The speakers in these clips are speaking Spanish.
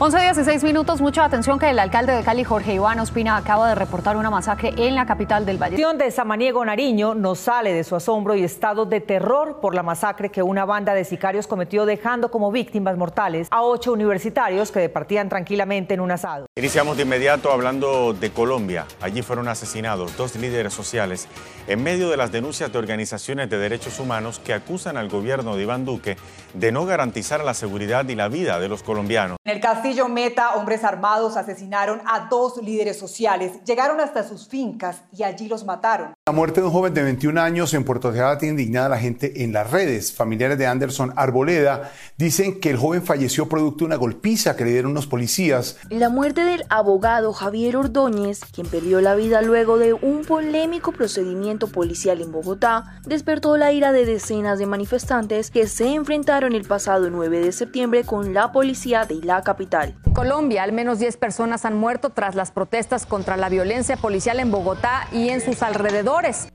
11 días y 6 minutos, mucha atención que el alcalde de Cali, Jorge Iván Ospina, acaba de reportar una masacre en la capital del Valle. La de Samaniego Nariño no sale de su asombro y estado de terror por la masacre que una banda de sicarios cometió dejando como víctimas mortales a ocho universitarios que departían tranquilamente en un asado. Iniciamos de inmediato hablando de Colombia. Allí fueron asesinados dos líderes sociales en medio de las denuncias de organizaciones de derechos humanos que acusan al gobierno de Iván Duque de no garantizar la seguridad y la vida de los colombianos. En el Castillo Meta, hombres armados asesinaron a dos líderes sociales, llegaron hasta sus fincas y allí los mataron. La muerte de un joven de 21 años en Puerto Tejada tiene indignada a la gente en las redes. Familiares de Anderson Arboleda dicen que el joven falleció producto de una golpiza que le dieron unos policías. La muerte del abogado Javier Ordóñez, quien perdió la vida luego de un polémico procedimiento policial en Bogotá despertó la ira de decenas de manifestantes que se enfrentaron el pasado 9 de septiembre con la policía de la capital. En Colombia, al menos 10 personas han muerto tras las protestas contra la violencia policial en Bogotá y en sus alrededores.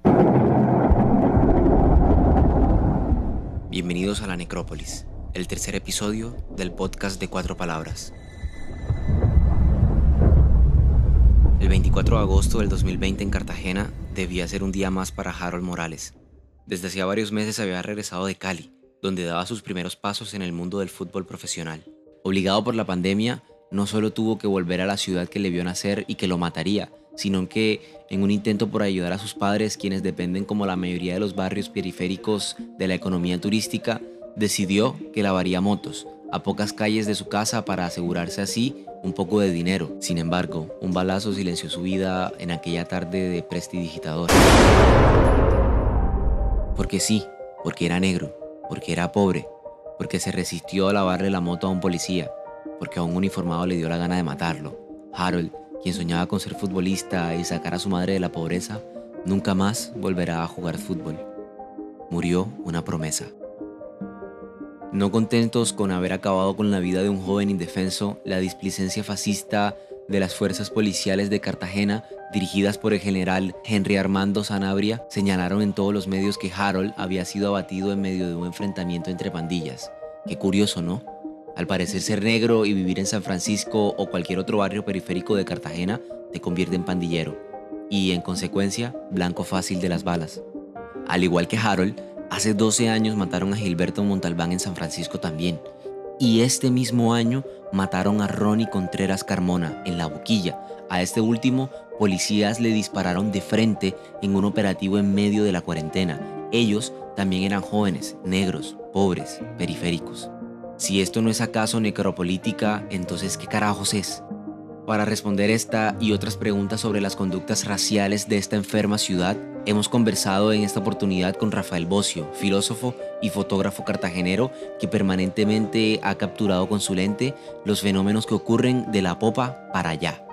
Bienvenidos a la Necrópolis, el tercer episodio del podcast de Cuatro Palabras. El 24 de agosto del 2020 en Cartagena debía ser un día más para Harold Morales. Desde hacía varios meses había regresado de Cali, donde daba sus primeros pasos en el mundo del fútbol profesional. Obligado por la pandemia, no solo tuvo que volver a la ciudad que le vio nacer y que lo mataría, sino que en un intento por ayudar a sus padres, quienes dependen como la mayoría de los barrios periféricos de la economía turística, decidió que lavaría motos a pocas calles de su casa para asegurarse así un poco de dinero. Sin embargo, un balazo silenció su vida en aquella tarde de prestidigitador. Porque sí, porque era negro, porque era pobre, porque se resistió a lavarle la moto a un policía, porque a un uniformado le dio la gana de matarlo. Harold, quien soñaba con ser futbolista y sacar a su madre de la pobreza, nunca más volverá a jugar fútbol. Murió una promesa. No contentos con haber acabado con la vida de un joven indefenso, la displicencia fascista de las fuerzas policiales de Cartagena, dirigidas por el general Henry Armando Sanabria, señalaron en todos los medios que Harold había sido abatido en medio de un enfrentamiento entre pandillas. Qué curioso, ¿no? Al parecer ser negro y vivir en San Francisco o cualquier otro barrio periférico de Cartagena te convierte en pandillero y, en consecuencia, blanco fácil de las balas. Al igual que Harold, Hace 12 años mataron a Gilberto Montalbán en San Francisco también. Y este mismo año mataron a Ronnie Contreras Carmona en La Boquilla. A este último, policías le dispararon de frente en un operativo en medio de la cuarentena. Ellos también eran jóvenes, negros, pobres, periféricos. Si esto no es acaso necropolítica, entonces ¿qué carajos es? Para responder esta y otras preguntas sobre las conductas raciales de esta enferma ciudad, hemos conversado en esta oportunidad con Rafael Bocio, filósofo y fotógrafo cartagenero que permanentemente ha capturado con su lente los fenómenos que ocurren de la popa para allá.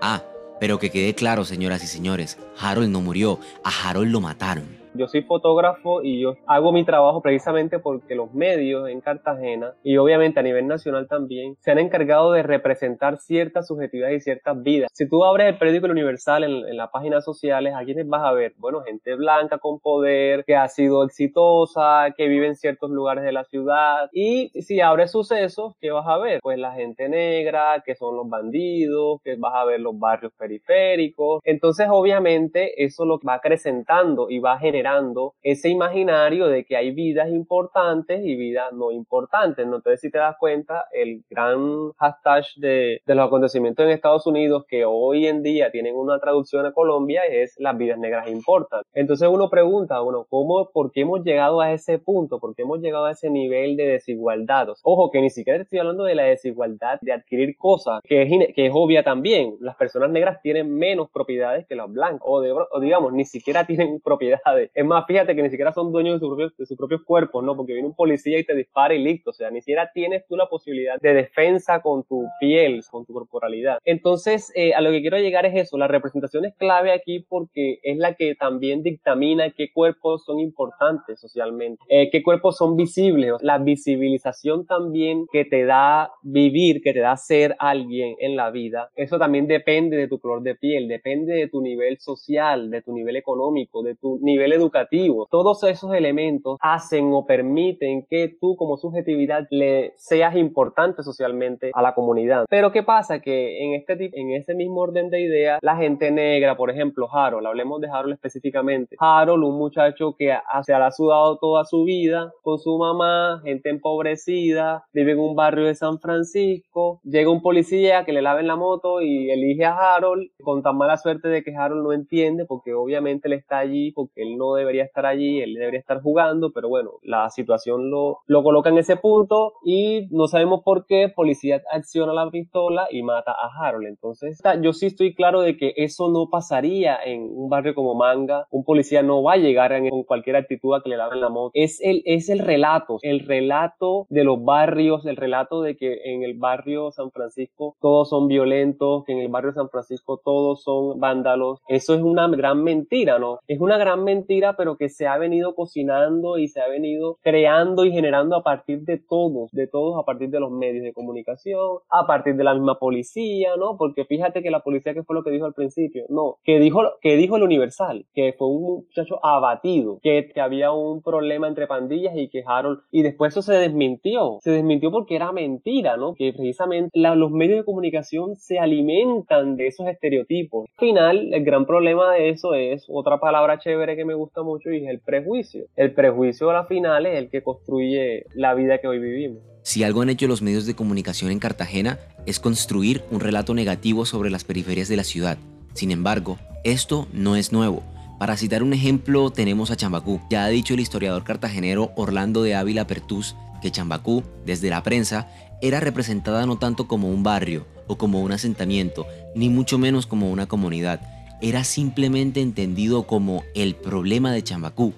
Ah, pero que quede claro, señoras y señores, Harold no murió, a Harold lo mataron. Yo soy fotógrafo y yo hago mi trabajo precisamente porque los medios en Cartagena y obviamente a nivel nacional también se han encargado de representar ciertas subjetividades y ciertas vidas. Si tú abres el periódico Universal en, las páginas sociales, ¿a quiénes vas a ver? Bueno, gente blanca con poder, que ha sido exitosa, que vive en ciertos lugares de la ciudad. Y si abres sucesos, ¿qué vas a ver? Pues la gente negra, que son los bandidos, que vas a ver los barrios periféricos. Entonces, obviamente, eso lo va acrecentando y va generando generando ese imaginario de que hay vidas importantes y vidas no importantes. ¿no? Entonces, si te das cuenta, el gran hashtag de, de los acontecimientos en Estados Unidos que hoy en día tienen una traducción a Colombia es las vidas negras importan. Entonces uno pregunta, bueno, ¿cómo, por qué hemos llegado a ese punto? ¿Por qué hemos llegado a ese nivel de desigualdad? Ojo, que ni siquiera estoy hablando de la desigualdad de adquirir cosas, que es, que es obvia también. Las personas negras tienen menos propiedades que las blancas, o, de, o digamos, ni siquiera tienen propiedades es más, fíjate que ni siquiera son dueños de, sus propios cuerpos, ¿no? Porque viene un policía y te dispara y listo. O sea, ni siquiera tienes tú la posibilidad de defensa con tu piel, con tu corporalidad. Entonces, eh, a lo que quiero llegar es eso. La representación es clave aquí porque es la que también dictamina qué cuerpos son importantes socialmente, eh, qué cuerpos son visibles. La visibilización también que te da vivir, que te da ser alguien en la vida, eso también depende de tu color de piel, depende de tu nivel social, de tu nivel económico, de tu nivel educativo. Todos esos elementos hacen o permiten que tú como subjetividad le seas importante socialmente a la comunidad. Pero ¿qué pasa? Que en, este, en ese mismo orden de ideas, la gente negra, por ejemplo, Harold, hablemos de Harold específicamente. Harold, un muchacho que se ha sudado toda su vida con su mamá, gente empobrecida, vive en un barrio de San Francisco, llega un policía que le lave la moto y elige a Harold con tan mala suerte de que Harold no entiende porque obviamente él está allí porque él no debería estar allí, él debería estar jugando, pero bueno, la situación lo, lo coloca en ese punto y no sabemos por qué, policía acciona la pistola y mata a Harold. Entonces, yo sí estoy claro de que eso no pasaría en un barrio como Manga, un policía no va a llegar con cualquier actitud a que le laven la moto. Es el, es el relato, el relato de los barrios, el relato de que en el barrio San Francisco todos son violentos, que en el barrio San Francisco todos son vándalos. Eso es una gran mentira, ¿no? Es una gran mentira, pero que se ha venido cocinando y se ha venido creando y generando a partir de todos, de todos, a partir de los medios de comunicación, a partir de la misma policía, ¿no? Porque fíjate que la policía, que fue lo que dijo al principio? No, que dijo, que dijo el Universal, que fue un muchacho abatido, que, había un problema entre pandillas y que y después eso se desmintió, se desmintió porque era mentira, ¿no? Que precisamente los medios de comunicación se alimentan de esos estereotipos. Al final, el gran problema de eso es otra palabra chévere que me gusta mucho y es el prejuicio. El prejuicio a la final es el que construye la vida que hoy vivimos. Si algo han hecho los medios de comunicación en Cartagena es construir un relato negativo sobre las periferias de la ciudad. Sin embargo, esto no es nuevo. Para citar un ejemplo, tenemos a Chambacú. Ya ha dicho el historiador cartagenero Orlando de Ávila Pertús que Chambacú, desde la prensa, era representada no tanto como un barrio o como un asentamiento, ni mucho menos como una comunidad. Era simplemente entendido como el problema de Chambacú.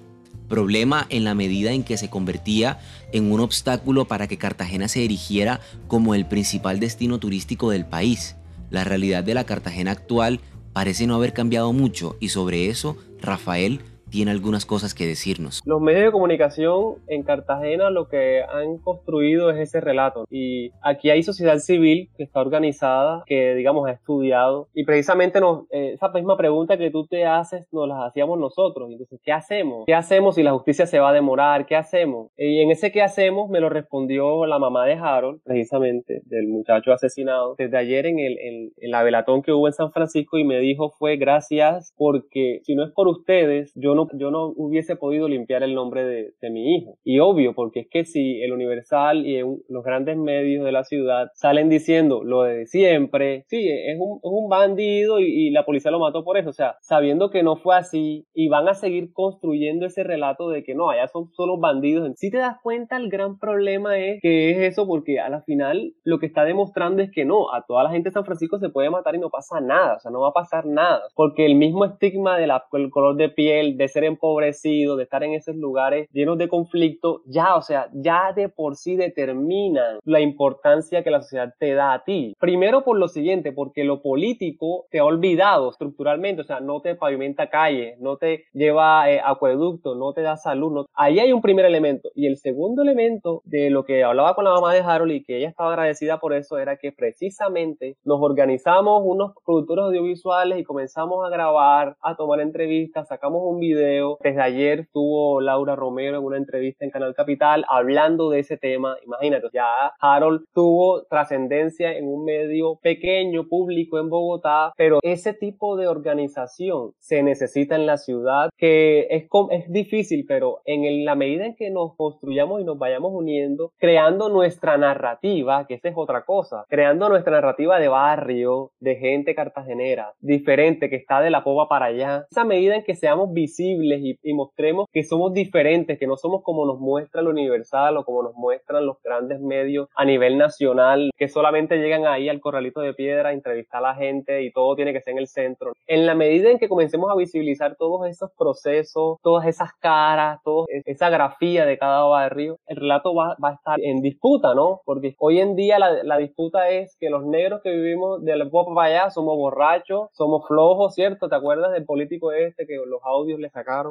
Problema en la medida en que se convertía en un obstáculo para que Cartagena se erigiera como el principal destino turístico del país. La realidad de la Cartagena actual parece no haber cambiado mucho y sobre eso Rafael tiene algunas cosas que decirnos. Los medios de comunicación en Cartagena lo que han construido es ese relato y aquí hay sociedad civil que está organizada, que digamos ha estudiado y precisamente nos, eh, esa misma pregunta que tú te haces nos la hacíamos nosotros. Entonces, ¿qué hacemos? ¿Qué hacemos si la justicia se va a demorar? ¿Qué hacemos? Y en ese ¿qué hacemos? me lo respondió la mamá de Harold, precisamente del muchacho asesinado, desde ayer en el en la velatón que hubo en San Francisco y me dijo fue gracias porque si no es por ustedes, yo no yo no hubiese podido limpiar el nombre de, mi hijo. Y obvio, porque es que si el Universal y los grandes medios de la ciudad salen diciendo lo de siempre, sí, es un, bandido y, la policía lo mató por eso, o sea, sabiendo que no fue así y van a seguir construyendo ese relato de que no, allá son solo bandidos. Si te das cuenta, el gran problema es que es eso, porque a la final lo que está demostrando es que no, a toda la gente de San Francisco se puede matar y no pasa nada, o sea, no va a pasar nada, porque el mismo estigma del color de piel, de ser empobrecido, de estar en esos lugares llenos de conflicto, ya, o sea, ya de por sí determinan la importancia que la sociedad te da a ti. Primero por lo siguiente, porque lo político te ha olvidado estructuralmente, o sea, no te pavimenta calle, no te lleva eh, acueducto, no te da salud. Ahí hay un primer elemento. Y el segundo elemento de lo que hablaba con la mamá de Harold y que ella estaba agradecida por eso era que precisamente nos organizamos unos productores audiovisuales y comenzamos a grabar, a tomar entrevistas, sacamos un video desde ayer tuvo Laura Romero en una entrevista en Canal Capital hablando de ese tema. Imagínate, ya Harold tuvo trascendencia en un medio pequeño, público en Bogotá, pero ese tipo de organización se necesita en la ciudad que es, es difícil, pero en la medida en que nos construyamos y nos vayamos uniendo, creando nuestra narrativa, que esa es otra cosa, creando nuestra narrativa de barrio, de gente cartagenera, diferente, que está de la popa para allá, esa medida en que seamos visibles y, mostremos que somos diferentes, que no somos como nos muestra el Universal o como nos muestran los grandes medios a nivel nacional, que solamente llegan ahí al corralito de piedra a entrevistar a la gente y todo tiene que ser en el centro. En la medida en que comencemos a visibilizar todos esos procesos, todas esas caras, toda esa grafía de cada barrio, el relato va, a estar en disputa, ¿no? Porque hoy en día la, disputa es que los negros que vivimos de la popa para allá somos borrachos, somos flojos, ¿cierto? ¿Te acuerdas del político este que los audios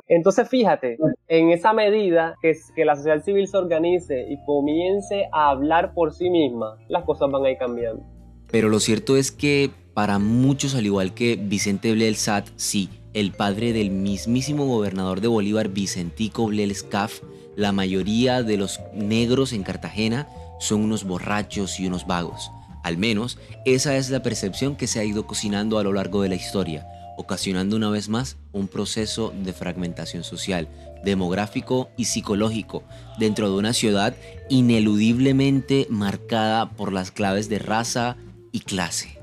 entonces, fíjate, en esa medida que, que la sociedad civil se organice y comience a hablar por sí misma, las cosas van a ir cambiando. Pero lo cierto es que para muchos, al igual que Vicente Blelsat, sí, el padre del mismísimo gobernador de Bolívar, Vicentico Bleles Caf, la mayoría de los negros en Cartagena son unos borrachos y unos vagos. Al menos esa es la percepción que se ha ido cocinando a lo largo de la historia, ocasionando una vez más un proceso de fragmentación social, demográfico y psicológico dentro de una ciudad ineludiblemente marcada por las claves de raza y clase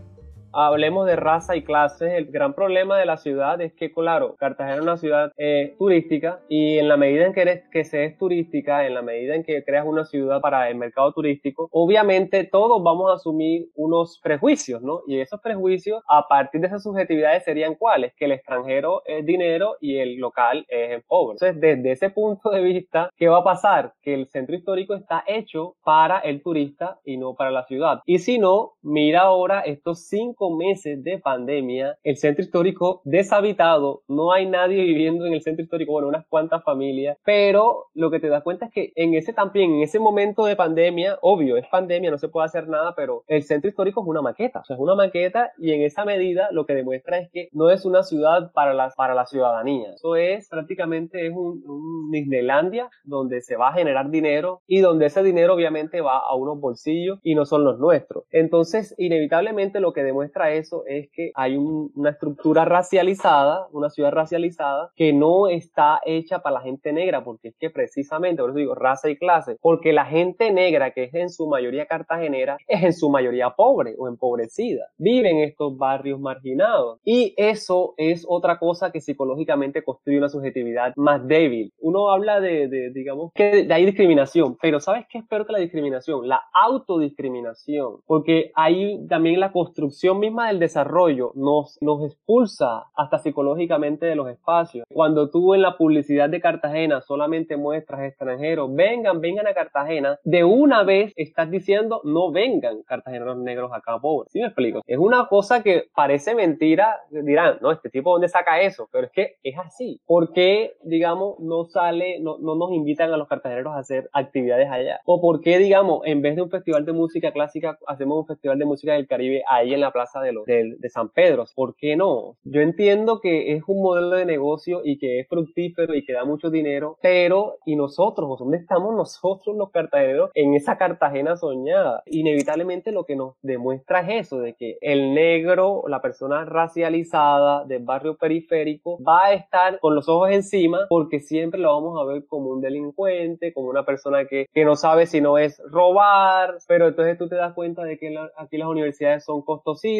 hablemos de raza y clases, el gran problema de la ciudad es que, claro, Cartagena es una ciudad eh, turística y en la medida en que, eres, que se es turística, en la medida en que creas una ciudad para el mercado turístico, obviamente todos vamos a asumir unos prejuicios, ¿no? Y esos prejuicios, a partir de esas subjetividades, serían cuáles? Que el extranjero es dinero y el local es pobre. Entonces, desde ese punto de vista, ¿qué va a pasar? Que el centro histórico está hecho para el turista y no para la ciudad. Y si no, mira ahora estos cinco meses de pandemia, el centro histórico deshabitado, no hay nadie viviendo en el centro histórico, bueno, unas cuantas familias, pero lo que te das cuenta es que en ese también, en ese momento de pandemia, obvio, es pandemia, no se puede hacer nada, pero el centro histórico es una maqueta, o sea, es una maqueta y en esa medida lo que demuestra es que no es una ciudad para la, para la ciudadanía, eso es prácticamente es un, un Disneylandia donde se va a generar dinero y donde ese dinero obviamente va a unos bolsillos y no son los nuestros. Entonces, inevitablemente lo que demuestra eso es que hay una estructura racializada, una ciudad racializada, que no está hecha para la gente negra, porque es que precisamente, por eso digo raza y clase, porque la gente negra, que es en su mayoría cartagenera, es en su mayoría pobre o empobrecida, vive en estos barrios marginados. Y eso es otra cosa que psicológicamente construye una subjetividad más débil. Uno habla de, de digamos, que hay discriminación, pero ¿sabes qué es peor que la discriminación? La autodiscriminación, porque hay también la construcción misma del desarrollo nos, nos expulsa hasta psicológicamente de los espacios. Cuando tú en la publicidad de Cartagena solamente muestras extranjeros, vengan, vengan a Cartagena, de una vez estás diciendo no vengan cartageneros negros acá pobres. ¿Sí me explico? Es una cosa que parece mentira, dirán, no, este tipo dónde saca eso, pero es que es así. ¿Por qué, digamos, no sale, no, no nos invitan a los cartageneros a hacer actividades allá? ¿O por qué, digamos, en vez de un festival de música clásica, hacemos un festival de música del Caribe ahí en la Plaza de, de, San Pedro. ¿Por qué no? Yo entiendo que es un modelo de negocio y que es fructífero y que da mucho dinero, pero ¿y nosotros? ¿Dónde estamos nosotros los cartageneros en esa Cartagena soñada? Inevitablemente lo que nos demuestra es eso, de que el negro, la persona racializada del barrio periférico, va a estar con los ojos encima porque siempre lo vamos a ver como un delincuente, como una persona que, que no sabe si no es robar, pero entonces tú te das cuenta de que aquí las universidades son costosísimas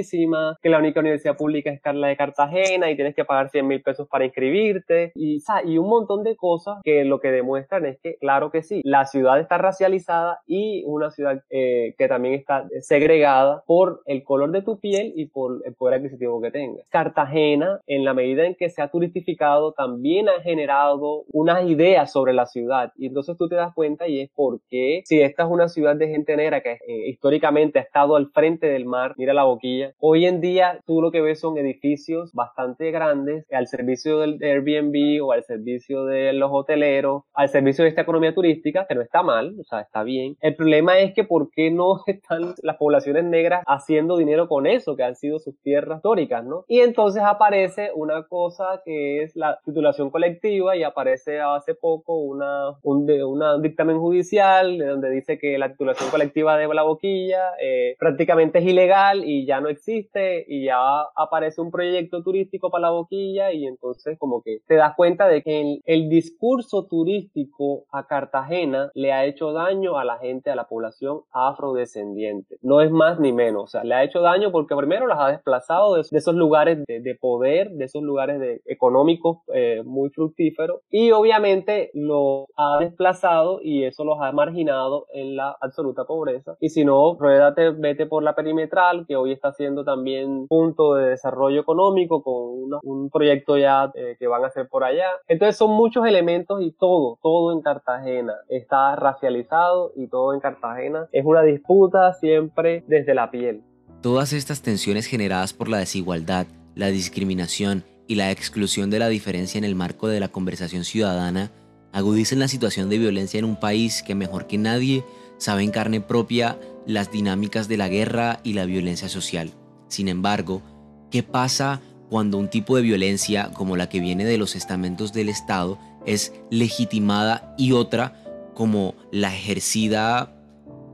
que la única universidad pública es la de Cartagena y tienes que pagar 100 mil pesos para inscribirte y, y un montón de cosas que lo que demuestran es que, claro que sí, la ciudad está racializada y una ciudad eh, que también está segregada por el color de tu piel y por el poder adquisitivo que tengas. Cartagena, en la medida en que se ha turistificado, también ha generado unas ideas sobre la ciudad y entonces tú te das cuenta y es por qué si esta es una ciudad de gente negra que eh, históricamente ha estado al frente del mar, mira la boquilla, Hoy en día tú lo que ves son edificios bastante grandes al servicio del Airbnb o al servicio de los hoteleros, al servicio de esta economía turística, que no está mal, o sea, está bien. El problema es que por qué no están las poblaciones negras haciendo dinero con eso, que han sido sus tierras históricas, ¿no? Y entonces aparece una cosa que es la titulación colectiva y aparece hace poco una, un, una dictamen judicial donde dice que la titulación colectiva de la boquilla eh, prácticamente es ilegal y ya no existe y ya aparece un proyecto turístico para la boquilla y entonces como que te das cuenta de que el, discurso turístico a Cartagena le ha hecho daño a la gente, a la población afrodescendiente. No es más ni menos, o sea, le ha hecho daño porque primero las ha desplazado de, esos lugares de, poder, de esos lugares de, económicos eh, muy fructíferos y obviamente lo ha desplazado y eso los ha marginado en la absoluta pobreza. Y si no, ruédate, vete por la perimetral que hoy está haciendo también punto de desarrollo económico con un proyecto ya eh, que van a hacer por allá. Entonces son muchos elementos y todo, todo en Cartagena está racializado y todo en Cartagena es una disputa siempre desde la piel. Todas estas tensiones generadas por la desigualdad, la discriminación y la exclusión de la diferencia en el marco de la conversación ciudadana agudizan la situación de violencia en un país que mejor que nadie sabe en carne propia las dinámicas de la guerra y la violencia social. Sin embargo, ¿qué pasa cuando un tipo de violencia como la que viene de los estamentos del Estado es legitimada y otra como la ejercida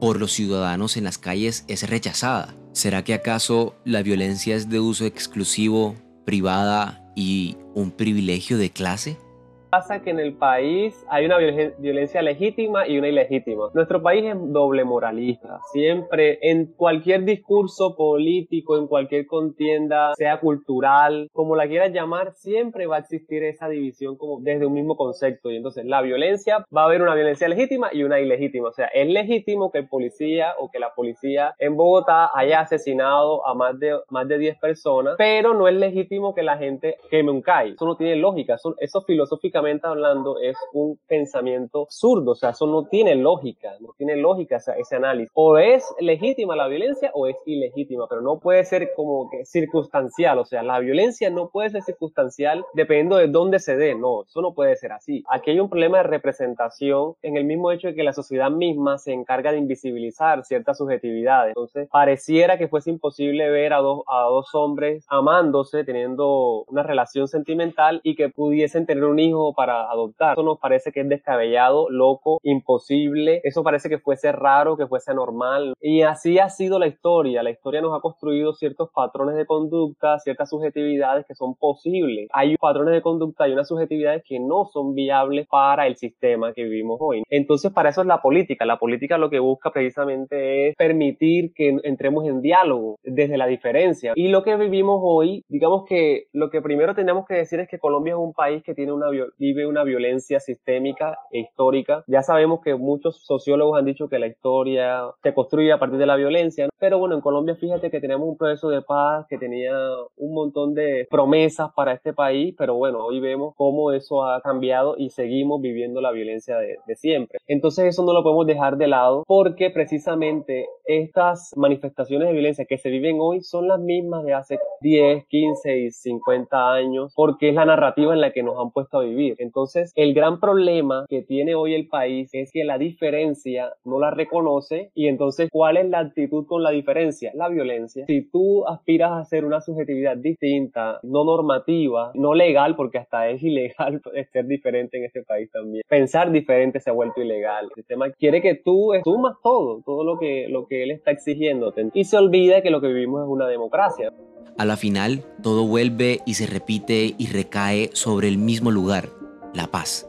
por los ciudadanos en las calles es rechazada. ¿Será que acaso la violencia es de uso exclusivo, privada y un privilegio de clase? Pasa que en el país hay una violencia legítima y una ilegítima. Nuestro país es doble moralista. Siempre en cualquier discurso político, en cualquier contienda, sea cultural, como la quieras llamar, siempre va a existir esa división como desde un mismo concepto. Y entonces la violencia va a haber una violencia legítima y una ilegítima. O sea, es legítimo que el policía o que la policía en Bogotá haya asesinado a más de, más de 10 personas, pero no es legítimo que la gente queme un CAI. Eso no tiene lógica. Eso, eso filosóficamente hablando es un pensamiento absurdo, o sea, eso no tiene lógica, no tiene lógica ese, análisis. O es legítima la violencia o es ilegítima, pero no puede ser como que circunstancial, o sea, la violencia no puede ser circunstancial dependiendo de dónde se dé, no, eso no puede ser así. Aquí hay un problema de representación en el mismo hecho de que la sociedad misma se encarga de invisibilizar ciertas subjetividades, entonces pareciera que fuese imposible ver a dos, a dos hombres amándose, teniendo una relación sentimental y que pudiesen tener un hijo para adoptar. Eso nos parece que es descabellado, loco, imposible. Eso parece que fuese raro, que fuese normal. Y así ha sido la historia. La historia nos ha construido ciertos patrones de conducta, ciertas subjetividades que son posibles. Hay patrones de conducta y unas subjetividades que no son viables para el sistema que vivimos hoy. Entonces, para eso es la política. La política lo que busca precisamente es permitir que entremos en diálogo desde la diferencia. Y lo que vivimos hoy, digamos que lo que primero tenemos que decir es que Colombia es un país que tiene una vive una violencia sistémica e histórica. Ya sabemos que muchos sociólogos han dicho que la historia se construye a partir de la violencia, pero bueno, en Colombia fíjate que tenemos un proceso de paz que tenía un montón de promesas para este país, pero bueno, hoy vemos cómo eso ha cambiado y seguimos viviendo la violencia de, de siempre. Entonces eso no lo podemos dejar de lado porque precisamente estas manifestaciones de violencia que se viven hoy son las mismas de hace 10, 15 y 50 años porque es la narrativa en la que nos han puesto a vivir entonces, el gran problema que tiene hoy el país es que la diferencia no la reconoce y entonces, ¿cuál es la actitud con la diferencia? La violencia. Si tú aspiras a ser una subjetividad distinta, no normativa, no legal, porque hasta es ilegal ser diferente en este país también. Pensar diferente se ha vuelto ilegal. El sistema quiere que tú sumas todo, todo lo que, lo que él está exigiéndote. Y se olvida que lo que vivimos es una democracia. A la final, todo vuelve y se repite y recae sobre el mismo lugar, la paz.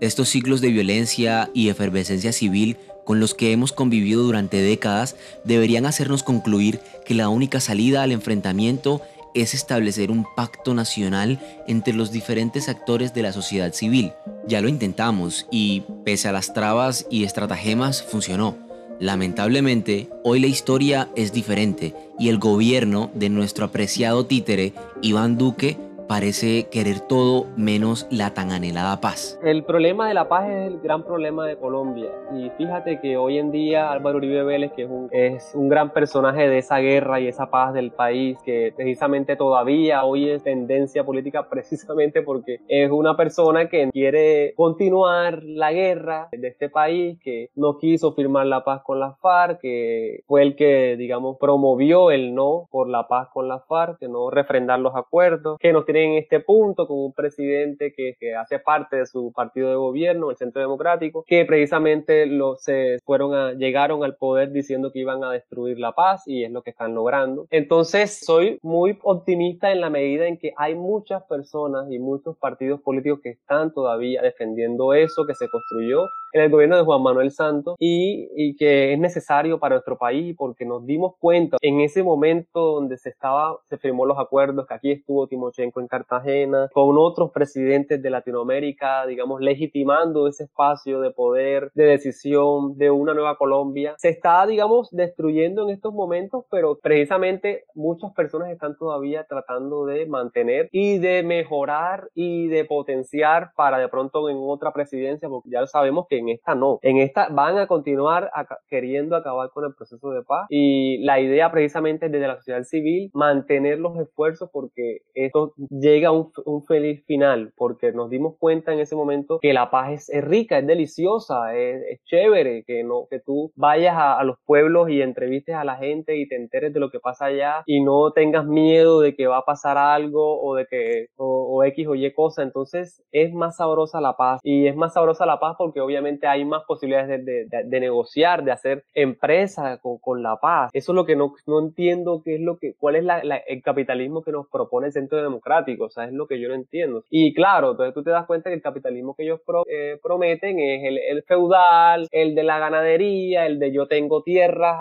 Estos ciclos de violencia y efervescencia civil con los que hemos convivido durante décadas deberían hacernos concluir que la única salida al enfrentamiento es establecer un pacto nacional entre los diferentes actores de la sociedad civil. Ya lo intentamos y, pese a las trabas y estratagemas, funcionó. Lamentablemente, hoy la historia es diferente y el gobierno de nuestro apreciado títere, Iván Duque, parece querer todo menos la tan anhelada paz. El problema de la paz es el gran problema de Colombia. Y fíjate que hoy en día Álvaro Uribe Vélez, que es un, es un gran personaje de esa guerra y esa paz del país, que precisamente todavía hoy es tendencia política precisamente porque es una persona que quiere continuar la guerra de este país, que no quiso firmar la paz con la FARC, que fue el que, digamos, promovió el no por la paz con la FARC, que no refrendar los acuerdos, que nos tiene en este punto con un presidente que, hace parte de su partido de gobierno, el Centro Democrático, que precisamente se fueron llegaron al poder diciendo que iban a destruir la paz y es lo que están logrando. Entonces soy muy optimista en la medida en que hay muchas personas y muchos partidos políticos que están todavía defendiendo eso que se construyó en el gobierno de Juan Manuel Santos y, y que es necesario para nuestro país porque nos dimos cuenta en ese momento donde se estaba, se firmó los acuerdos, que aquí estuvo Timochenko en Cartagena, con otros presidentes de Latinoamérica, digamos, legitimando ese espacio de poder, de decisión de una nueva Colombia. Se está, digamos, destruyendo en estos momentos, pero precisamente muchas personas están todavía tratando de mantener y de mejorar y de potenciar para de pronto en otra presidencia, porque ya sabemos que en esta no. En esta van a continuar queriendo acabar con el proceso de paz. Y la idea precisamente desde la sociedad civil mantener los esfuerzos porque esto llega a un, feliz final, porque nos dimos cuenta en ese momento que la paz es, rica, es deliciosa, es, chévere, que no que tú vayas a, los pueblos y entrevistes a la gente y te enteres de lo que pasa allá y no tengas miedo de que va a pasar algo o de que o, X o Y cosa, entonces es más sabrosa la paz. Y es más sabrosa la paz porque obviamente hay más posibilidades de, negociar, de hacer empresa con, la paz. Eso es lo que no, entiendo qué es lo que, cuál es el capitalismo que nos propone el centro democrático, o sea, es lo que yo no entiendo. Y claro, entonces tú te das cuenta que el capitalismo que ellos eh, prometen es el, feudal, el de la ganadería, el de yo tengo tierras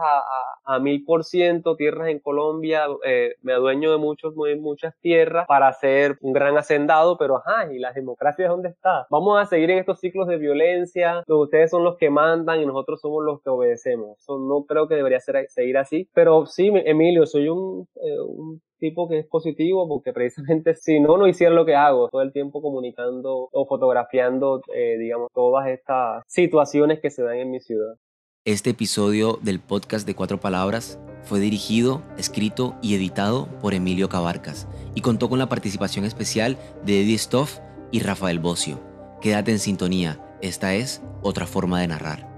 a, mil por ciento, tierras en Colombia, eh, me adueño de muchos, muchas tierras para ser un gran hacendado, pero ajá, ¿y la democracia dónde está? Vamos a seguir en estos ciclos de violencia, ustedes son los que mandan y nosotros somos los que obedecemos. No creo que debería ser, seguir así, pero sí, Emilio, soy un, eh, un tipo que es positivo porque precisamente si no, no hiciera lo que hago, todo el tiempo comunicando o fotografiando, eh, digamos, todas estas situaciones que se dan en mi ciudad. Este episodio del podcast de Cuatro Palabras fue dirigido, escrito y editado por Emilio Cabarcas y contó con la participación especial de Eddie Stoff y Rafael Bocio. Quédate en sintonía, esta es otra forma de narrar.